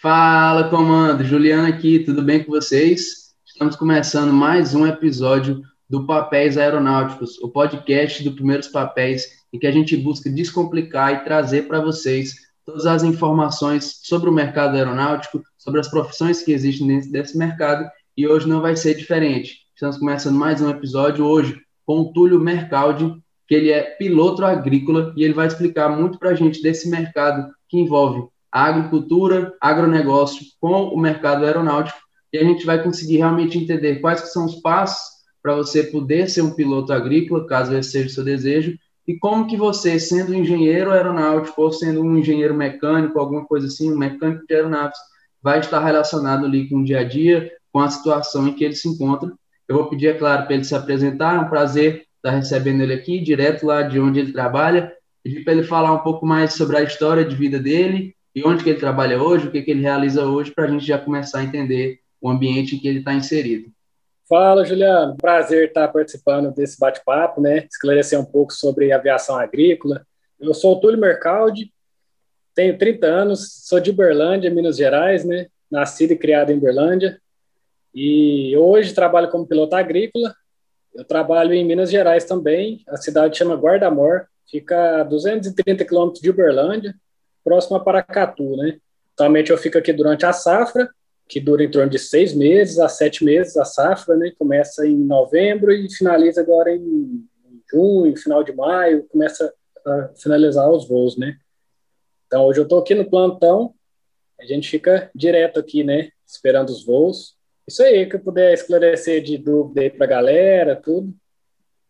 Fala, comando! Juliana aqui, tudo bem com vocês? Estamos começando mais um episódio do Papéis Aeronáuticos, o podcast do Primeiros Papéis, em que a gente busca descomplicar e trazer para vocês todas as informações sobre o mercado aeronáutico, sobre as profissões que existem dentro desse mercado, e hoje não vai ser diferente. Estamos começando mais um episódio hoje com o Túlio Mercaldi, que ele é piloto agrícola e ele vai explicar muito para a gente desse mercado que envolve agricultura, agronegócio com o mercado aeronáutico e a gente vai conseguir realmente entender quais que são os passos para você poder ser um piloto agrícola, caso esse seja o seu desejo, e como que você, sendo um engenheiro aeronáutico ou sendo um engenheiro mecânico, alguma coisa assim, um mecânico de aeronaves, vai estar relacionado ali com o dia a dia, com a situação em que ele se encontra. Eu vou pedir, é claro, para ele se apresentar, é um prazer estar recebendo ele aqui, direto lá de onde ele trabalha, pedir para ele falar um pouco mais sobre a história de vida dele e onde que ele trabalha hoje, o que, que ele realiza hoje, para a gente já começar a entender o ambiente em que ele está inserido. Fala, Juliano. Prazer estar participando desse bate-papo, né? Esclarecer um pouco sobre aviação agrícola. Eu sou o Túlio Mercaldi, tenho 30 anos, sou de Berlândia, Minas Gerais, né? Nascido e criado em Berlândia. E hoje trabalho como piloto agrícola. Eu trabalho em Minas Gerais também. A cidade chama Guardamor, fica a 230 quilômetros de Uberlândia, próximo a Paracatu, né? Atualmente eu fico aqui durante a safra que dura em torno de seis meses a sete meses a safra, né? Começa em novembro e finaliza agora em junho, final de maio, começa a finalizar os voos, né? Então hoje eu estou aqui no plantão, a gente fica direto aqui, né? Esperando os voos. Isso aí que eu puder esclarecer de dúvida aí para a galera, tudo.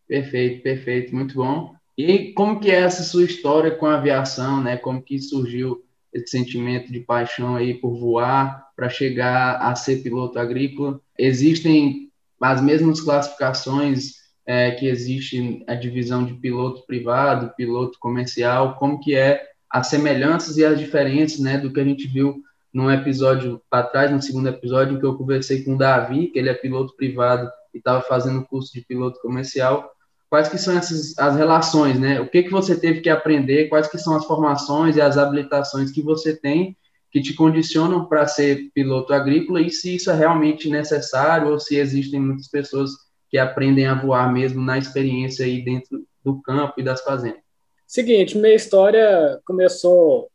Perfeito, perfeito, muito bom. E como que é essa sua história com a aviação, né? Como que surgiu esse sentimento de paixão aí por voar, para chegar a ser piloto agrícola. Existem as mesmas classificações é, que existe a divisão de piloto privado, piloto comercial, como que é as semelhanças e as diferenças, né, do que a gente viu num episódio para trás, no segundo episódio, em que eu conversei com o Davi, que ele é piloto privado e estava fazendo curso de piloto comercial, quais que são essas as relações, né? O que que você teve que aprender, quais que são as formações e as habilitações que você tem que te condicionam para ser piloto agrícola e se isso é realmente necessário ou se existem muitas pessoas que aprendem a voar mesmo na experiência aí dentro do campo e das fazendas. Seguinte, minha história começou,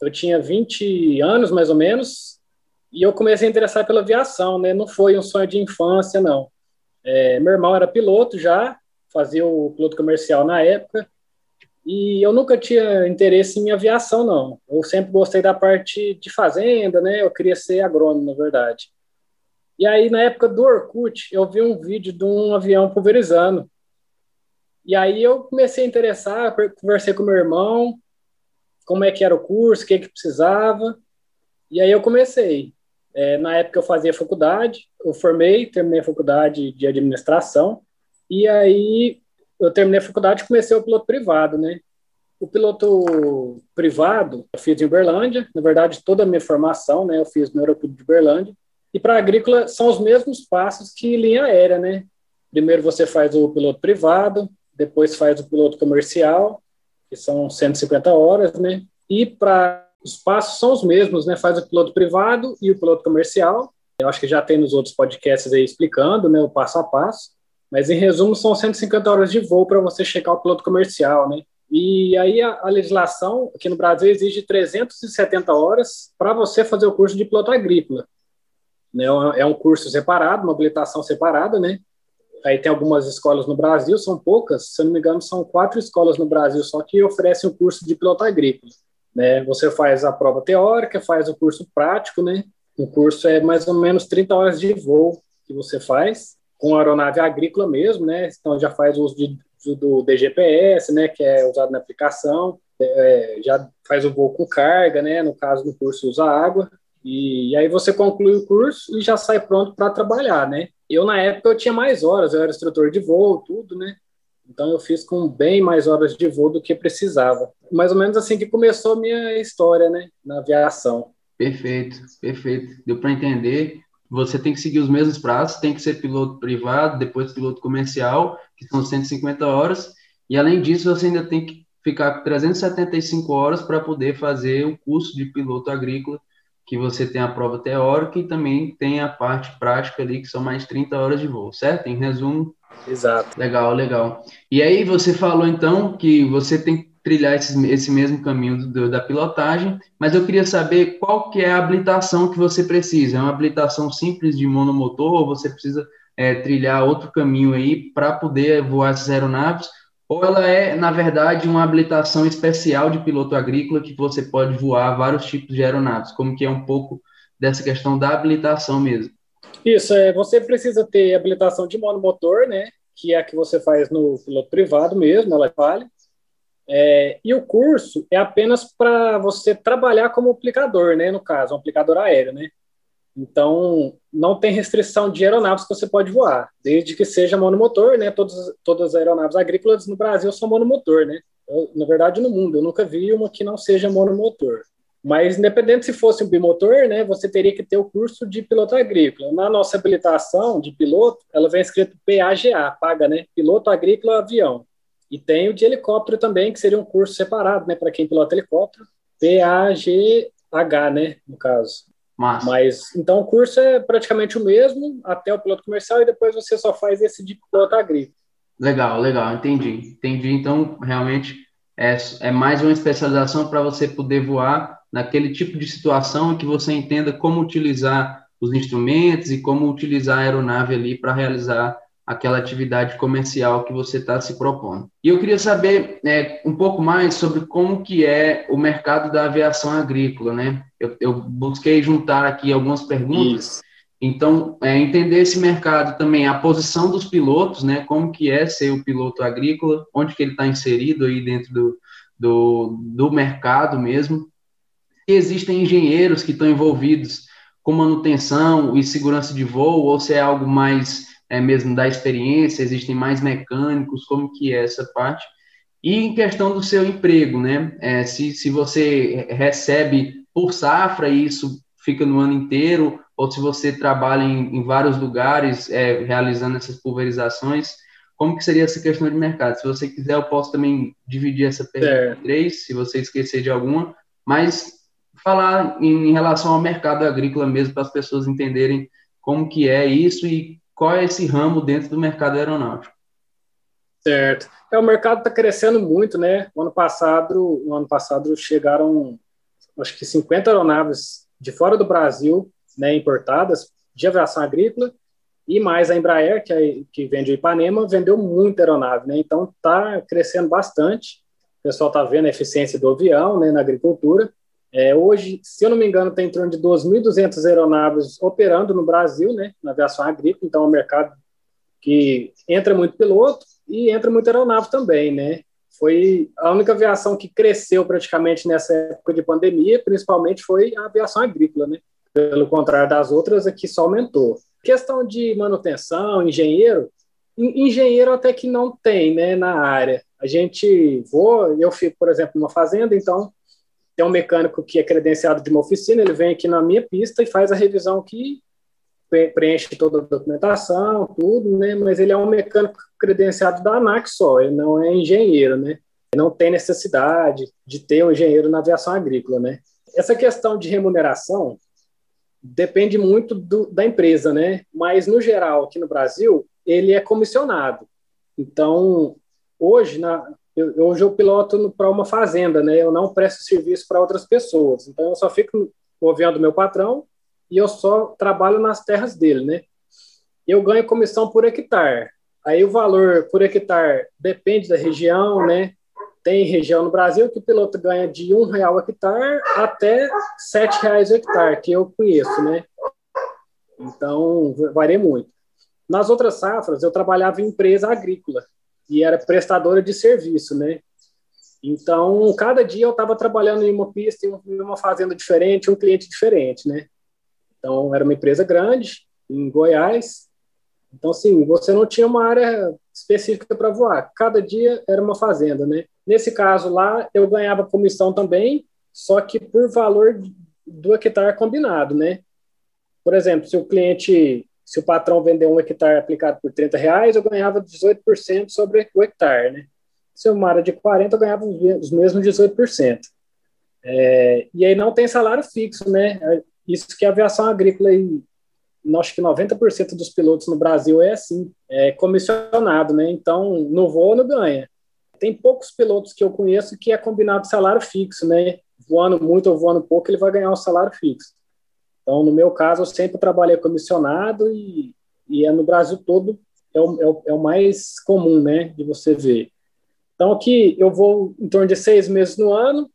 eu tinha 20 anos mais ou menos, e eu comecei a interessar pela aviação, né? Não foi um sonho de infância, não. É, meu irmão era piloto já, fazia o piloto comercial na época, e eu nunca tinha interesse em aviação, não. Eu sempre gostei da parte de fazenda, né? Eu queria ser agrônomo, na verdade. E aí, na época do Orkut, eu vi um vídeo de um avião pulverizando. E aí eu comecei a interessar, conversei com meu irmão, como é que era o curso, o que, que precisava. E aí eu comecei. É, na época eu fazia faculdade, eu formei, terminei a faculdade de administração. E aí eu terminei a faculdade e comecei o piloto privado, né? O piloto privado eu fiz em Uberlândia, na verdade toda a minha formação, né, eu fiz no Aeroporto de Uberlândia. E para agrícola são os mesmos passos que linha aérea, né? Primeiro você faz o piloto privado, depois faz o piloto comercial, que são 150 horas, né? E para os passos são os mesmos, né? Faz o piloto privado e o piloto comercial. Eu acho que já tem nos outros podcasts aí explicando, né, o passo a passo. Mas, em resumo, são 150 horas de voo para você chegar ao piloto comercial, né? E aí a, a, legislação aqui no Brasil exige 370 horas para você fazer o curso de piloto agrícola. Né? É um curso separado, uma habilitação separada, né? Aí tem algumas escolas no Brasil, são poucas, se eu não me engano, são quatro escolas no Brasil só que oferecem o curso de piloto agrícola. Né? Você faz a prova teórica, faz o curso prático, né? O curso é mais ou menos 30 horas de voo que você faz, com aeronave agrícola mesmo, né? Então já faz uso de, do DGPS, né? Que é usado na aplicação, é, já faz o voo com carga, né? No caso do curso usa água. E, e aí você conclui o curso e já sai pronto para trabalhar, né? Eu na época eu tinha mais horas, eu era instrutor de voo, tudo, né? Então eu fiz com bem mais horas de voo do que precisava. Mais ou menos assim que começou a minha história, né, na aviação. Perfeito, perfeito. Deu para entender você tem que seguir os mesmos prazos, tem que ser piloto privado, depois piloto comercial, que são 150 horas, e além disso você ainda tem que ficar 375 horas para poder fazer o curso de piloto agrícola, que você tem a prova teórica e também tem a parte prática ali, que são mais 30 horas de voo, certo? Em resumo. Exato. Legal, legal. E aí você falou então que você tem que trilhar esse, esse mesmo caminho do, da pilotagem, mas eu queria saber qual que é a habilitação que você precisa. É uma habilitação simples de monomotor ou você precisa é, trilhar outro caminho aí para poder voar essas aeronaves? ou ela é, na verdade, uma habilitação especial de piloto agrícola que você pode voar vários tipos de aeronaves, como que é um pouco dessa questão da habilitação mesmo. Isso, é, você precisa ter habilitação de monomotor, né, que é a que você faz no piloto privado mesmo, ela vale, é, e o curso é apenas para você trabalhar como aplicador, né, no caso, um aplicador aéreo, né, então, não tem restrição de aeronaves que você pode voar, desde que seja monomotor, né? Todas, todas as aeronaves agrícolas no Brasil são monomotor, né? Eu, na verdade, no mundo, eu nunca vi uma que não seja monomotor. Mas, independente se fosse um bimotor, né, você teria que ter o curso de piloto agrícola. Na nossa habilitação de piloto, ela vem escrito PAGA, paga, né? Piloto agrícola avião. E tem o de helicóptero também, que seria um curso separado, né, para quem pilota helicóptero. PAGH, né, no caso. Massa. Mas então o curso é praticamente o mesmo até o piloto comercial e depois você só faz esse de piloto agrícola. Legal, legal, entendi. Entendi. Então, realmente é, é mais uma especialização para você poder voar naquele tipo de situação que você entenda como utilizar os instrumentos e como utilizar a aeronave ali para realizar aquela atividade comercial que você está se propondo. E eu queria saber é, um pouco mais sobre como que é o mercado da aviação agrícola, né? Eu, eu busquei juntar aqui algumas perguntas. Isso. Então, é, entender esse mercado também, a posição dos pilotos, né? Como que é ser o piloto agrícola, onde que ele está inserido aí dentro do, do, do mercado mesmo. E existem engenheiros que estão envolvidos com manutenção e segurança de voo, ou se é algo mais é, mesmo da experiência, existem mais mecânicos, como que é essa parte? E em questão do seu emprego, né? É, se, se você recebe por safra e isso fica no ano inteiro, ou se você trabalha em, em vários lugares é, realizando essas pulverizações, como que seria essa questão de mercado? Se você quiser, eu posso também dividir essa pergunta em três, se você esquecer de alguma, mas falar em, em relação ao mercado agrícola mesmo, para as pessoas entenderem como que é isso e qual é esse ramo dentro do mercado aeronáutico? Certo. É, o mercado está crescendo muito, né? O ano passado, no ano passado chegaram, acho que 50 aeronaves de fora do Brasil, né, importadas de aviação agrícola e mais a Embraer, que, é, que vende Ipanema, vendeu muita aeronave, né? Então está crescendo bastante. O pessoal está vendo a eficiência do avião, né, na agricultura. É, hoje, se eu não me engano, tem em torno de 2.200 aeronaves operando no Brasil, né, na aviação agrícola, então é um mercado que entra muito piloto e entra muito aeronave também, né? Foi a única aviação que cresceu praticamente nessa época de pandemia, principalmente foi a aviação agrícola, né? Pelo contrário das outras, aqui só aumentou. Questão de manutenção, engenheiro, engenheiro até que não tem, né, na área. A gente voa, eu fico, por exemplo, numa fazenda, então tem um mecânico que é credenciado de uma oficina, ele vem aqui na minha pista e faz a revisão que preenche toda a documentação, tudo, né? Mas ele é um mecânico credenciado da ANAC só, ele não é engenheiro, né? Não tem necessidade de ter um engenheiro na aviação agrícola, né? Essa questão de remuneração depende muito do, da empresa, né? Mas no geral, aqui no Brasil, ele é comissionado. Então, hoje na eu, hoje eu piloto para uma fazenda, né? Eu não presto serviço para outras pessoas. Então eu só fico ouvindo meu patrão e eu só trabalho nas terras dele, né? Eu ganho comissão por hectare. Aí o valor por hectare depende da região, né? Tem região no Brasil que o piloto ganha de um real hectare até sete reais hectare, que eu conheço, né? Então varia muito. Nas outras safras eu trabalhava em empresa agrícola, e era prestadora de serviço, né? Então, cada dia eu estava trabalhando em uma pista, em uma fazenda diferente, um cliente diferente, né? Então, era uma empresa grande, em Goiás. Então, assim, você não tinha uma área específica para voar. Cada dia era uma fazenda, né? Nesse caso lá, eu ganhava comissão também, só que por valor do hectare combinado, né? Por exemplo, se o cliente se o patrão vender um hectare aplicado por 30 reais, eu ganhava 18% sobre o hectare, né? Se uma área de 40, eu ganhava os mesmos 18%. É, e aí não tem salário fixo, né? isso que a aviação agrícola e acho que 90% dos pilotos no Brasil é assim, é comissionado, né? Então, no voo não ganha. Tem poucos pilotos que eu conheço que é combinado salário fixo, né? Voando muito ou voando pouco, ele vai ganhar um salário fixo. Então, no meu caso, eu sempre trabalhei comissionado e, e é no Brasil todo é o, é, o, é o mais comum, né, de você ver. Então, aqui eu vou em torno de seis meses no ano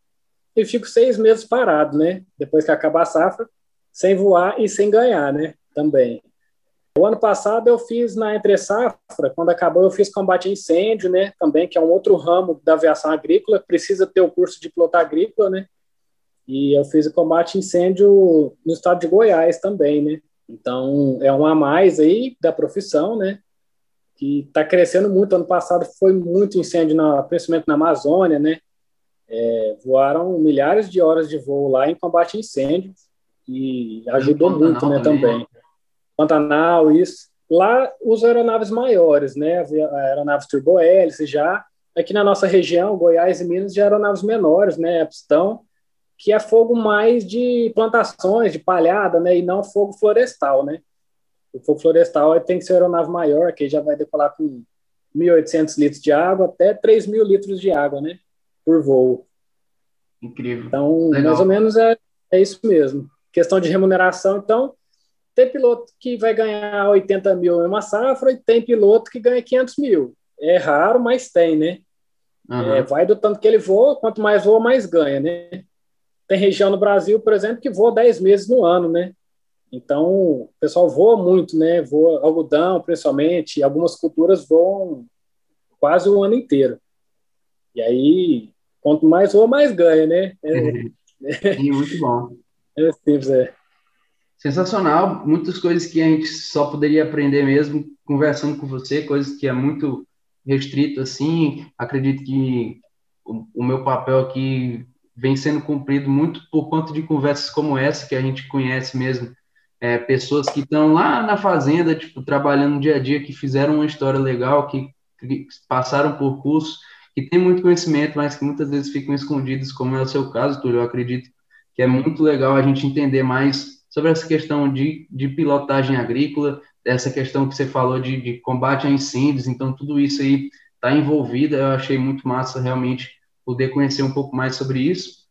e fico seis meses parado, né? Depois que acabar a safra, sem voar e sem ganhar, né? Também. O ano passado eu fiz na entre safra, quando acabou eu fiz combate a incêndio, né? Também que é um outro ramo da aviação agrícola, precisa ter o curso de piloto agrícola, né? E eu fiz o combate incêndio no estado de Goiás também, né? Então, é um a mais aí da profissão, né? Que está crescendo muito. Ano passado foi muito incêndio, na, principalmente na Amazônia, né? É, voaram milhares de horas de voo lá em combate a incêndio e ajudou muito, né, também. também. Pantanal, isso. Lá, os aeronaves maiores, né? Aeronaves turbohélice já. Aqui na nossa região, Goiás e Minas, já aeronaves menores, né? Pistão que é fogo mais de plantações, de palhada, né, e não fogo florestal, né. O fogo florestal tem que ser aeronave maior, que já vai decolar com 1.800 litros de água até 3.000 litros de água, né, por voo. Incrível. Então, Legal. mais ou menos é, é isso mesmo. Questão de remuneração, então, tem piloto que vai ganhar 80 mil em uma safra e tem piloto que ganha 500 mil. É raro, mas tem, né? Uhum. É, vai do tanto que ele voa, quanto mais voa, mais ganha, né? Tem região no Brasil, por exemplo, que voa 10 meses no ano, né? Então, o pessoal voa muito, né? Voa algodão, principalmente, algumas culturas voam quase o ano inteiro. E aí, quanto mais voa, mais ganha, né? É, muito bom. É simples, é. Sensacional, muitas coisas que a gente só poderia aprender mesmo conversando com você, coisas que é muito restrito assim. Acredito que o, o meu papel aqui vem sendo cumprido muito por conta de conversas como essa que a gente conhece mesmo, é, pessoas que estão lá na fazenda, tipo, trabalhando no dia a dia, que fizeram uma história legal, que, que passaram por cursos, que têm muito conhecimento, mas que muitas vezes ficam escondidos, como é o seu caso, Túlio, eu acredito que é muito legal a gente entender mais sobre essa questão de, de pilotagem agrícola, essa questão que você falou de, de combate a incêndios, então tudo isso aí está envolvido, eu achei muito massa realmente poder conhecer um pouco mais sobre isso.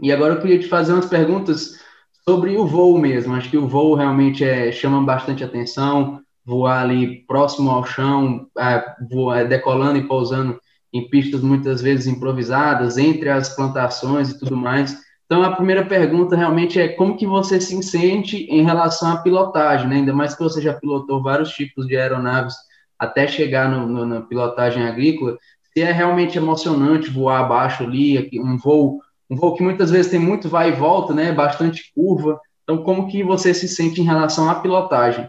E agora eu queria te fazer umas perguntas sobre o voo mesmo. Acho que o voo realmente é, chama bastante atenção, voar ali próximo ao chão, é, voar, é, decolando e pousando em pistas muitas vezes improvisadas, entre as plantações e tudo mais. Então, a primeira pergunta realmente é como que você se sente em relação à pilotagem, né? ainda mais que você já pilotou vários tipos de aeronaves até chegar no, no, na pilotagem agrícola se é realmente emocionante voar abaixo ali, um voo, um voo que muitas vezes tem muito vai e volta, né? Bastante curva. Então, como que você se sente em relação à pilotagem?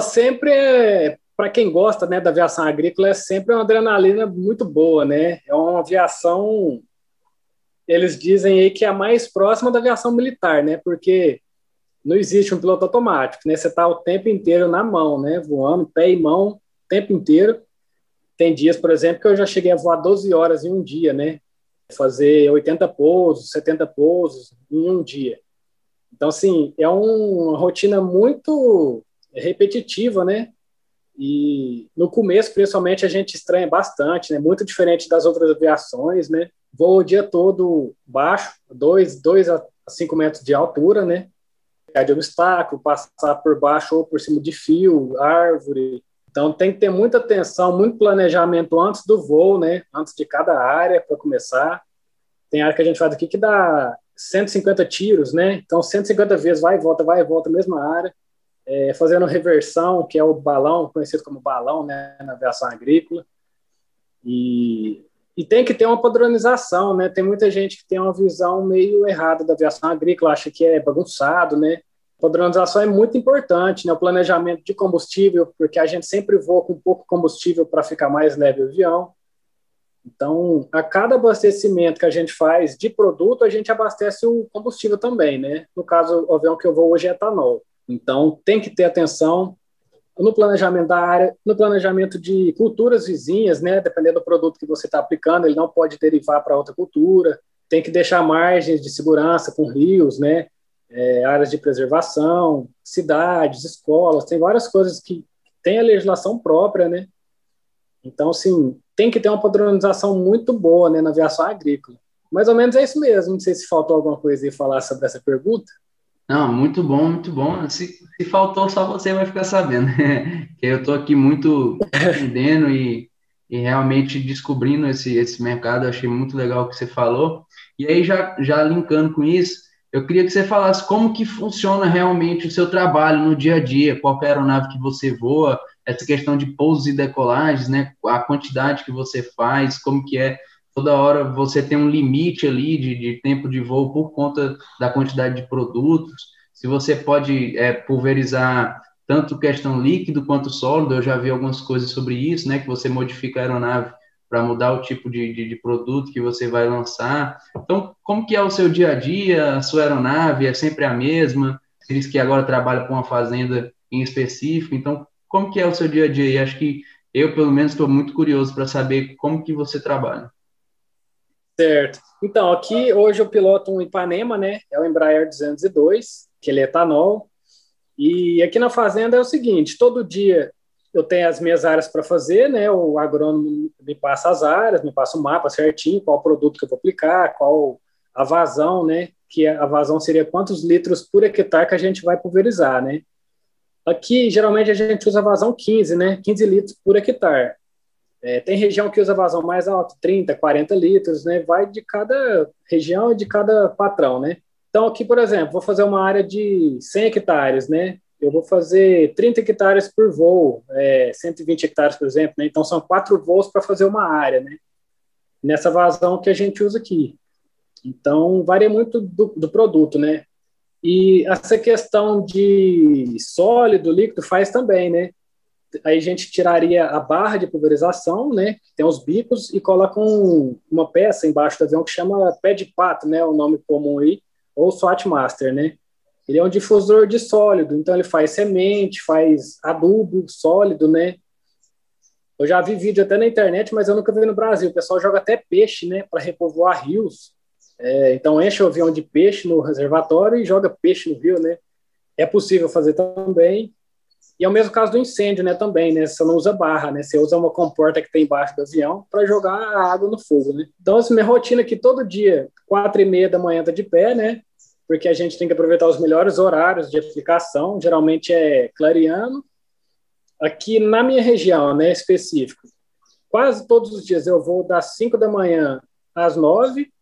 Sempre é, para quem gosta, né, da aviação agrícola, é sempre uma adrenalina muito boa, né? É uma aviação, eles dizem aí que é a mais próxima da aviação militar, né? Porque não existe um piloto automático, né? Você está o tempo inteiro na mão, né? Voando, pé e mão, o tempo inteiro. Tem dias, por exemplo, que eu já cheguei a voar 12 horas em um dia, né? Fazer 80 pousos, 70 pousos em um dia. Então, assim, é uma rotina muito repetitiva, né? E no começo, principalmente, a gente estranha bastante, né? Muito diferente das outras aviações, né? Voa o dia todo baixo, 2 a 5 metros de altura, né? De obstáculo, passar por baixo ou por cima de fio, árvore, então tem que ter muita atenção, muito planejamento antes do voo, né? Antes de cada área para começar. Tem área que a gente faz aqui que dá 150 tiros, né? Então 150 vezes vai e volta, vai e volta, mesma área. É, fazendo reversão, que é o balão, conhecido como balão, né, na aviação agrícola. E, e tem que ter uma padronização, né? Tem muita gente que tem uma visão meio errada da aviação agrícola, acha que é bagunçado, né? Padronização é muito importante, né? O planejamento de combustível, porque a gente sempre voa com pouco combustível para ficar mais leve o avião. Então, a cada abastecimento que a gente faz de produto, a gente abastece o combustível também, né? No caso, o avião que eu vou hoje é etanol. Então, tem que ter atenção no planejamento da área, no planejamento de culturas vizinhas, né? Dependendo do produto que você está aplicando, ele não pode derivar para outra cultura. Tem que deixar margens de segurança com rios, né? É, áreas de preservação, cidades, escolas, tem várias coisas que tem a legislação própria, né? Então, assim, tem que ter uma padronização muito boa né, na aviação agrícola. Mais ou menos é isso mesmo. Não sei se faltou alguma coisa aí falar sobre essa pergunta. Não, muito bom, muito bom. Se, se faltou, só você vai ficar sabendo. que eu estou aqui muito aprendendo e, e realmente descobrindo esse, esse mercado. Eu achei muito legal o que você falou. E aí, já, já linkando com isso, eu queria que você falasse como que funciona realmente o seu trabalho no dia a dia, qual é a aeronave que você voa, essa questão de pousos e decolagens, né? A quantidade que você faz, como que é toda hora você tem um limite ali de, de tempo de voo por conta da quantidade de produtos. Se você pode é, pulverizar tanto questão líquido quanto sólido, eu já vi algumas coisas sobre isso, né? Que você modifica a aeronave para mudar o tipo de, de, de, produto que você vai lançar. Então, como que é o seu dia a dia? A sua aeronave é sempre a mesma? Você diz que agora trabalha com uma fazenda em específico. Então, como que é o seu dia a dia? E acho que eu, pelo menos, estou muito curioso para saber como que você trabalha. Certo. Então, aqui hoje eu piloto um Ipanema, né? É o Embraer 202, que ele é etanol. E aqui na fazenda é o seguinte, todo dia eu tenho as minhas áreas para fazer, né? O agrônomo me passa as áreas, me passa o mapa certinho, qual produto que eu vou aplicar, qual a vazão, né? Que a vazão seria quantos litros por hectare que a gente vai pulverizar, né? Aqui, geralmente, a gente usa vazão 15, né? 15 litros por hectare. É, tem região que usa vazão mais alto, 30, 40 litros, né? Vai de cada região e de cada patrão, né? Então, aqui, por exemplo, vou fazer uma área de 100 hectares, né? Eu vou fazer 30 hectares por voo, é, 120 hectares, por exemplo, né? Então, são quatro voos para fazer uma área, né? Nessa vazão que a gente usa aqui. Então, varia muito do, do produto, né? E essa questão de sólido, líquido, faz também, né? Aí a gente tiraria a barra de pulverização, né? Que tem os bicos, e coloca um, uma peça embaixo do avião que chama pé de pato, né? O nome comum aí, ou SWAT Master, né? Ele é um difusor de sólido, então ele faz semente, faz adubo sólido, né? Eu já vi vídeo até na internet, mas eu nunca vi no Brasil. O pessoal joga até peixe, né? Para repovoar rios. É, então enche o avião de peixe no reservatório e joga peixe no rio, né? É possível fazer também. E é o mesmo caso do incêndio, né? Também, né? Você não usa barra, né? Você usa uma comporta que tem embaixo do avião para jogar a água no fogo, né? Então, essa minha rotina aqui todo dia, quatro e meia da manhã tá de pé, né? Porque a gente tem que aproveitar os melhores horários de aplicação. Geralmente é clareando. Aqui na minha região, né? Específico, quase todos os dias eu vou das 5 da manhã às 9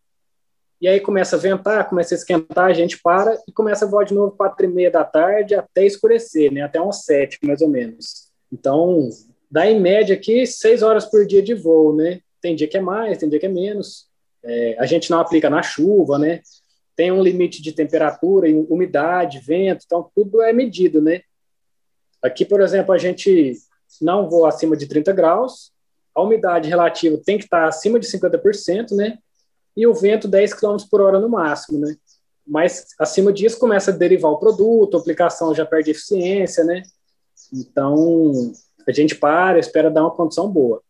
e aí começa a ventar, começa a esquentar, a gente para e começa a voar de novo quatro e meia da tarde até escurecer, né? Até umas sete, mais ou menos. Então, dá em média aqui seis horas por dia de voo, né? Tem dia que é mais, tem dia que é menos. É, a gente não aplica na chuva, né? Tem um limite de temperatura, umidade, vento, então tudo é medido, né? Aqui, por exemplo, a gente não voa acima de 30 graus, a umidade relativa tem que estar acima de 50%, né? e o vento 10 km por hora no máximo, né? Mas acima disso começa a derivar o produto, a aplicação já perde eficiência, né? Então a gente para, espera dar uma condição boa.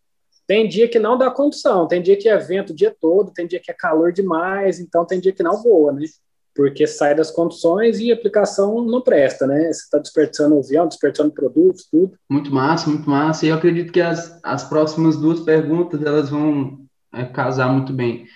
Tem dia que não dá condição, tem dia que é vento o dia todo, tem dia que é calor demais, então tem dia que não voa, né? Porque sai das condições e a aplicação não presta, né? Você está desperdiçando o avião, desperdiçando produtos, tudo. Muito massa, muito massa. E eu acredito que as, as próximas duas perguntas elas vão é, casar muito bem.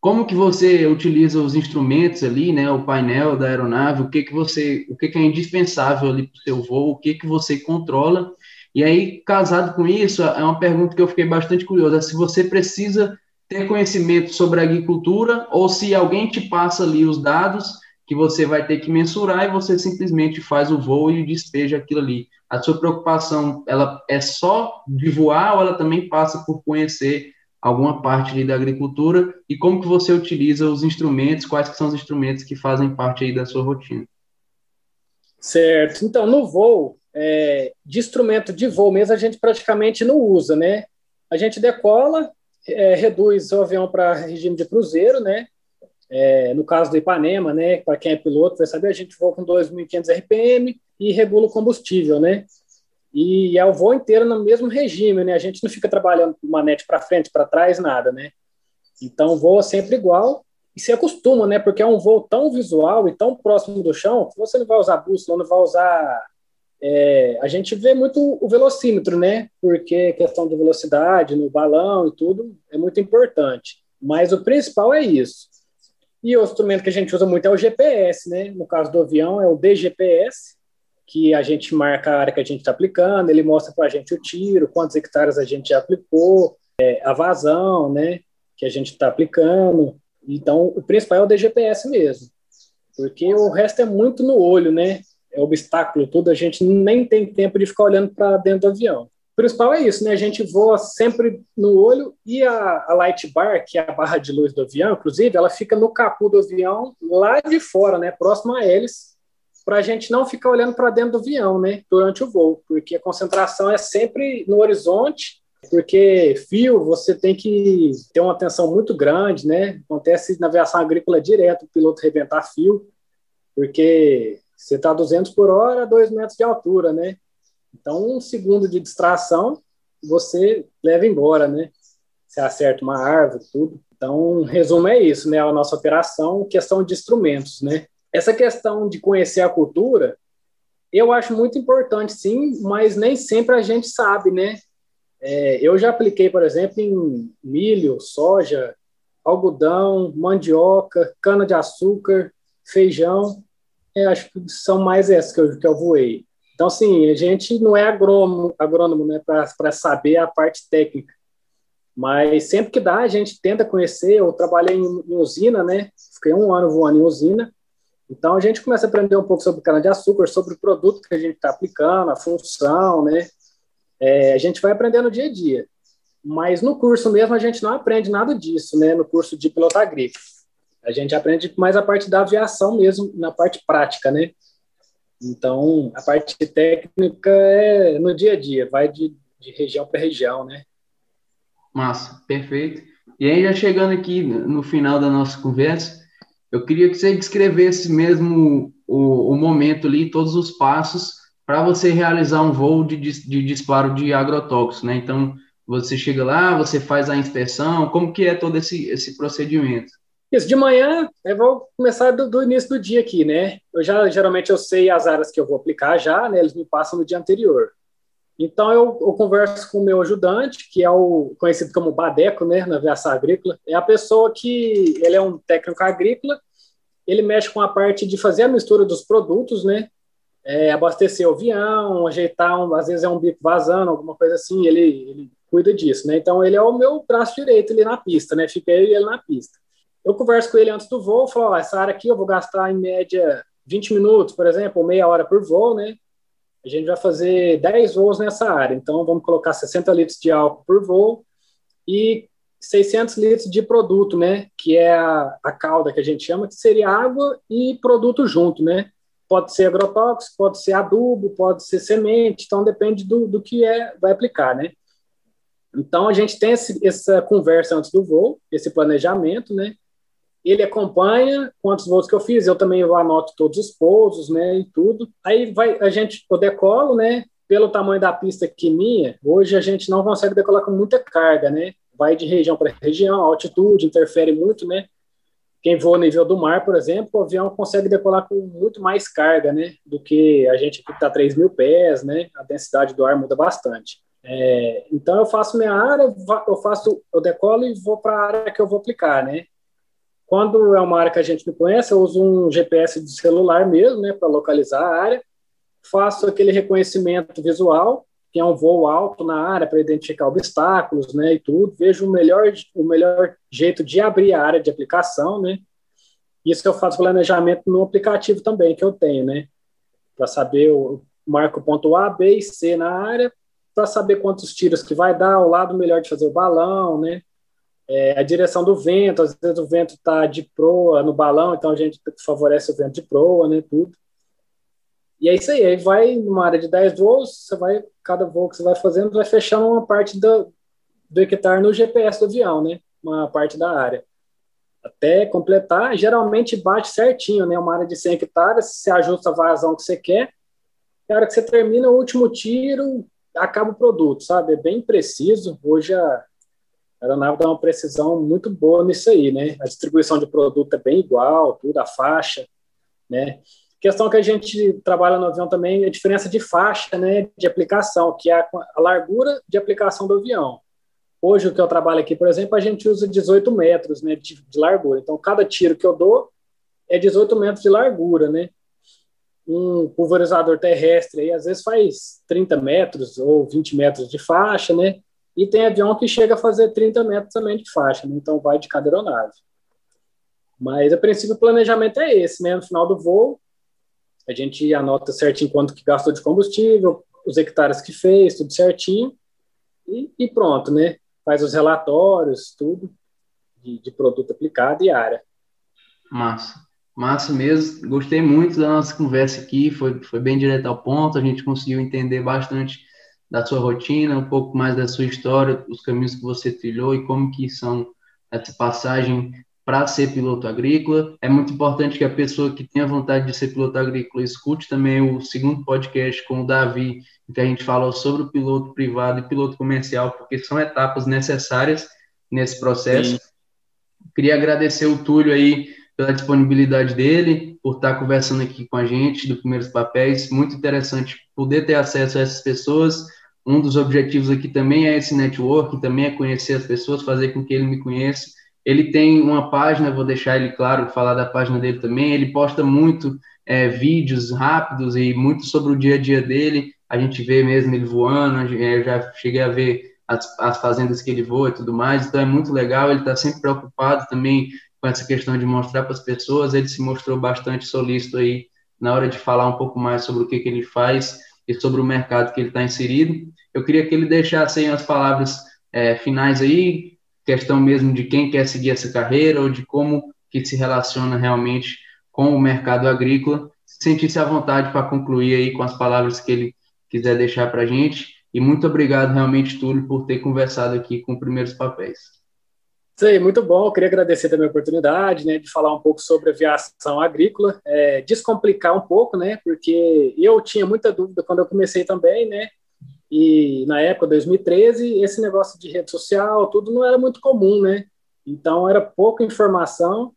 Como que você utiliza os instrumentos ali, né, o painel da aeronave, o que que você, o que que é indispensável ali para o seu voo, o que que você controla? E aí, casado com isso, é uma pergunta que eu fiquei bastante curiosa, se você precisa ter conhecimento sobre agricultura ou se alguém te passa ali os dados que você vai ter que mensurar e você simplesmente faz o voo e despeja aquilo ali. A sua preocupação, ela é só de voar ou ela também passa por conhecer alguma parte ali da agricultura e como que você utiliza os instrumentos, quais que são os instrumentos que fazem parte aí da sua rotina. Certo. Então, no voo, é, de instrumento de voo mesmo, a gente praticamente não usa, né? A gente decola, é, reduz o avião para regime de cruzeiro, né? É, no caso do Ipanema, né? Para quem é piloto vai saber, a gente voa com 2.500 RPM e regula o combustível, né? e é o voo inteiro no mesmo regime, né? A gente não fica trabalhando manete para frente, para trás, nada, né? Então voa sempre igual e se acostuma, né? Porque é um voo tão visual e tão próximo do chão que você não vai usar bússola, não vai usar. É, a gente vê muito o velocímetro, né? Porque questão de velocidade no balão e tudo é muito importante. Mas o principal é isso. E o instrumento que a gente usa muito é o GPS, né? No caso do avião, é o DGPS, que a gente marca a área que a gente está aplicando, ele mostra para a gente o tiro, quantos hectares a gente já aplicou, é, a vazão, né? Que a gente está aplicando. Então, o principal é o DGPS mesmo, porque o resto é muito no olho, né? É obstáculo, tudo, a gente nem tem tempo de ficar olhando para dentro do avião. O principal é isso, né? A gente voa sempre no olho e a, a light bar, que é a barra de luz do avião, inclusive, ela fica no capô do avião, lá de fora, né? Próximo a hélice, para a gente não ficar olhando para dentro do avião, né? Durante o voo, porque a concentração é sempre no horizonte porque fio você tem que ter uma atenção muito grande, né? Acontece na aviação agrícola direto o piloto rebentar fio, porque você está a 200 por hora, 2 metros de altura, né? Então, um segundo de distração, você leva embora, né? Você acerta uma árvore, tudo. Então, resumo é isso, né? A nossa operação, questão de instrumentos, né? Essa questão de conhecer a cultura, eu acho muito importante, sim, mas nem sempre a gente sabe, né? É, eu já apliquei, por exemplo, em milho, soja, algodão, mandioca, cana-de-açúcar, feijão. É, acho que são mais essas que eu, que eu voei. Então, assim, a gente não é agrônomo, agrônomo né, para saber a parte técnica. Mas sempre que dá, a gente tenta conhecer. Eu trabalhei em, em usina, né? Fiquei um ano voando em usina. Então, a gente começa a aprender um pouco sobre cana-de-açúcar, sobre o produto que a gente está aplicando, a função, né? É, a gente vai aprendendo dia a dia. Mas no curso mesmo a gente não aprende nada disso, né? No curso de piloto agrícola. A gente aprende mais a parte da aviação mesmo, na parte prática, né? Então, a parte técnica é no dia a dia, vai de, de região para região, né? Massa, perfeito. E aí, já chegando aqui no final da nossa conversa, eu queria que você descrevesse mesmo o, o momento ali, todos os passos para você realizar um voo de, de disparo de agrotóxicos, né? Então, você chega lá, você faz a inspeção, como que é todo esse, esse procedimento? Isso, de manhã, eu vou começar do, do, início do dia aqui, né? Eu já, geralmente, eu sei as áreas que eu vou aplicar já, né? Eles me passam no dia anterior. Então, eu, eu converso com o meu ajudante, que é o conhecido como Badeco, né? Na aviação agrícola. É a pessoa que, ele é um técnico agrícola, ele mexe com a parte de fazer a mistura dos produtos, né? é, abastecer o avião, ajeitar, um, às vezes é um bico vazando, alguma coisa assim, ele, ele cuida disso, né? Então ele é o meu braço direito ali na pista, né? Fica ele na pista. Eu converso com ele antes do voo, falo, ó, essa área aqui eu vou gastar em média 20 minutos, por exemplo, ou meia hora por voo, né? A gente vai fazer 10 voos nessa área, então vamos colocar 60 litros de álcool por voo e 600 litros de produto, né? Que é a, a calda que a gente chama, que seria água e produto junto, né? pode ser agrotóxico, pode ser adubo, pode ser semente, então depende do, do que é, vai aplicar, né? Então a gente tem esse, essa conversa antes do voo, esse planejamento, né? Ele acompanha quantos voos que eu fiz, eu também anoto todos os pousos, né, e tudo. Aí vai a gente eu decolo, né? Pelo tamanho da pista que minha, hoje a gente não consegue decolar com muita carga, né? Vai de região para região, altitude interfere muito, né? quem voa no nível do mar, por exemplo, o avião consegue decolar com muito mais carga, né, do que a gente que está a 3 mil pés, né, a densidade do ar muda bastante. É, então eu faço minha área, eu faço, eu decolo e vou para a área que eu vou aplicar, né. Quando é uma área que a gente não conhece, eu uso um GPS de celular mesmo, né, para localizar a área, faço aquele reconhecimento visual que é um voo alto na área para identificar obstáculos, né, e tudo. Vejo o melhor, o melhor jeito de abrir a área de aplicação, né. Isso eu faço planejamento no aplicativo também que eu tenho, né, para saber o marco ponto A, B e C na área, para saber quantos tiros que vai dar, o lado melhor de fazer o balão, né, é, a direção do vento, às vezes o vento está de proa no balão, então a gente favorece o vento de proa, né, tudo. E é isso aí, aí vai numa área de 10 voos, você vai, cada voo que você vai fazendo, vai fechando uma parte do, do hectare no GPS do avião, né? Uma parte da área. Até completar, geralmente bate certinho, né? Uma área de 100 hectares, você ajusta a vazão que você quer, e a hora que você termina o último tiro, acaba o produto, sabe? É bem preciso. Hoje a, A aeronave dá uma precisão muito boa nisso aí, né? A distribuição de produto é bem igual, tudo, a faixa, né? Questão que a gente trabalha no avião também é a diferença de faixa, né, de aplicação, que é a, largura de aplicação do avião. Hoje, o que eu trabalho aqui, por exemplo, a gente usa 18 metros né, de, de largura. Então, cada tiro que eu dou é 18 metros de largura, né? Um pulverizador terrestre aí, às vezes faz 30 metros ou 20 metros de faixa, né? E tem avião que chega a fazer 30 metros também de faixa, né? então vai de cada aeronave. Mas, a princípio, o planejamento é esse, né? No final do voo, a gente anota certinho quanto que gastou de combustível, os hectares que fez, tudo certinho, e, e pronto, né? Faz os relatórios, tudo, de, de produto aplicado e área. Massa. Massa mesmo, gostei muito da nossa conversa aqui, foi, foi bem direto ao ponto, a gente conseguiu entender bastante da sua rotina, um pouco mais da sua história, os caminhos que você trilhou e como que são essa passagem para ser piloto agrícola. É muito importante que a pessoa que tenha vontade de ser piloto agrícola escute também o segundo podcast com o Davi, em que a gente fala sobre o piloto privado e piloto comercial, porque são etapas necessárias nesse processo. Sim. Queria agradecer o Túlio aí pela disponibilidade dele, por estar conversando aqui com a gente do Primeiros Papéis. Muito interessante poder ter acesso a essas pessoas. Um dos objetivos aqui também é esse network, também é conhecer as pessoas, fazer com que ele me conheça. Ele tem uma página, vou deixar ele claro, falar da página dele também. Ele posta muito é, vídeos rápidos e muito sobre o dia a dia dele. A gente vê mesmo ele voando, eu já cheguei a ver as, as fazendas que ele voa e tudo mais. Então é muito legal. Ele está sempre preocupado também com essa questão de mostrar para as pessoas. Ele se mostrou bastante solícito aí na hora de falar um pouco mais sobre o que, que ele faz e sobre o mercado que ele está inserido. Eu queria que ele deixasse aí as palavras é, finais aí, questão mesmo de quem quer seguir essa carreira ou de como que se relaciona realmente com o mercado agrícola. Sentir-se à vontade para concluir aí com as palavras que ele quiser deixar para a gente. E muito obrigado realmente, Túlio, por ter conversado aqui com Primeiros Papéis. Isso muito bom. Eu queria agradecer também a oportunidade né, de falar um pouco sobre aviação agrícola, é, descomplicar um pouco, né, porque eu tinha muita dúvida quando eu comecei também, né, e na época, 2013, esse negócio de rede social, tudo não era muito comum, né? Então era pouca informação.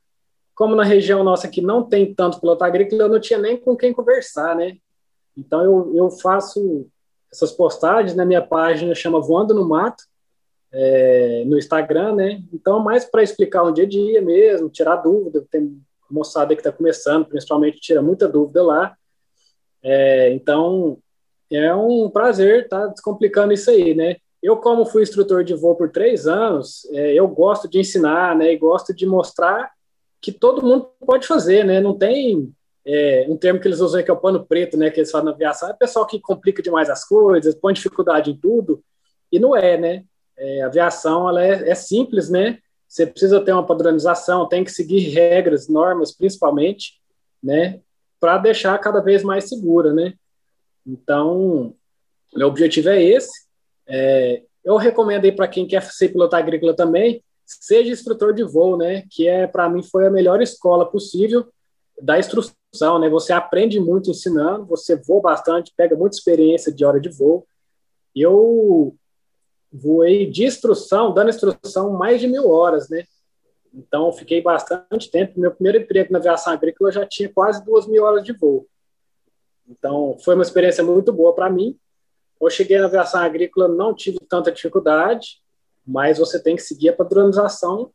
Como na região nossa que não tem tanto piloto agrícola, eu não tinha nem com quem conversar, né? Então eu, eu faço essas postagens na minha página, chama Voando no Mato, é, no Instagram, né? Então, mais para explicar um dia a dia mesmo, tirar dúvida. Tem moçada que está começando, principalmente, tira muita dúvida lá. É, então, é um prazer estar tá descomplicando isso aí, né? Eu, como fui instrutor de voo por três anos, é, eu gosto de ensinar, né? E gosto de mostrar que todo mundo pode fazer, né? Não tem é, um termo que eles usam que é o pano preto, né? Que eles falam na aviação, é pessoal que complica demais as coisas, põe dificuldade em tudo, e não é, né? É, aviação, ela é, é simples, né? Você precisa ter uma padronização, tem que seguir regras, normas, principalmente, né? Para deixar cada vez mais segura, né? Então, meu objetivo é esse. É, eu recomendo aí para quem quer ser piloto agrícola também, seja instrutor de voo, né? Que é para mim foi a melhor escola possível da instrução, né? Você aprende muito ensinando, você voa bastante, pega muita experiência de hora de voo. Eu voei de instrução, dando instrução mais de mil horas, né? Então, fiquei bastante tempo. Meu primeiro emprego na aviação agrícola já tinha quase duas mil horas de voo. Então, foi uma experiência muito boa para mim. Eu cheguei na aviação agrícola, não tive tanta dificuldade, mas você tem que seguir a padronização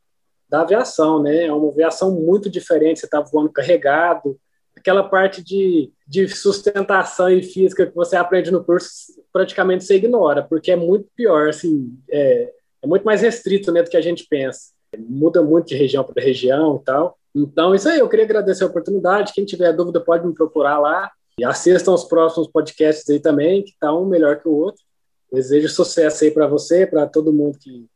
da aviação, né? É uma aviação muito diferente, você está voando carregado, aquela parte de, de sustentação e física que você aprende no curso, praticamente você ignora, porque é muito pior, assim, é, é muito mais restrito, né, do que a gente pensa. Muda muito de região para região e tal. Então, isso aí, eu queria agradecer a oportunidade. Quem tiver dúvida pode me procurar lá. E assistam os próximos podcasts aí também, que tá um melhor que o outro. Desejo sucesso aí para você, para todo mundo que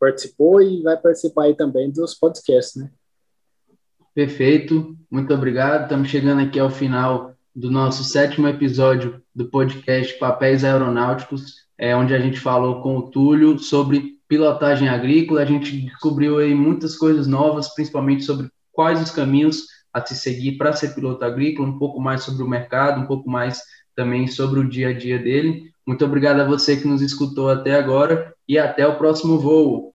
participou e vai participar aí também dos podcasts, né? Perfeito, muito obrigado. Estamos chegando aqui ao final do nosso sétimo episódio do podcast Papéis Aeronáuticos, é onde a gente falou com o Túlio sobre pilotagem agrícola. A gente descobriu aí muitas coisas novas, principalmente sobre quais os caminhos a se seguir para ser piloto agrícola, um pouco mais sobre o mercado, um pouco mais também sobre o dia a dia dele. Muito obrigado a você que nos escutou até agora e até o próximo voo.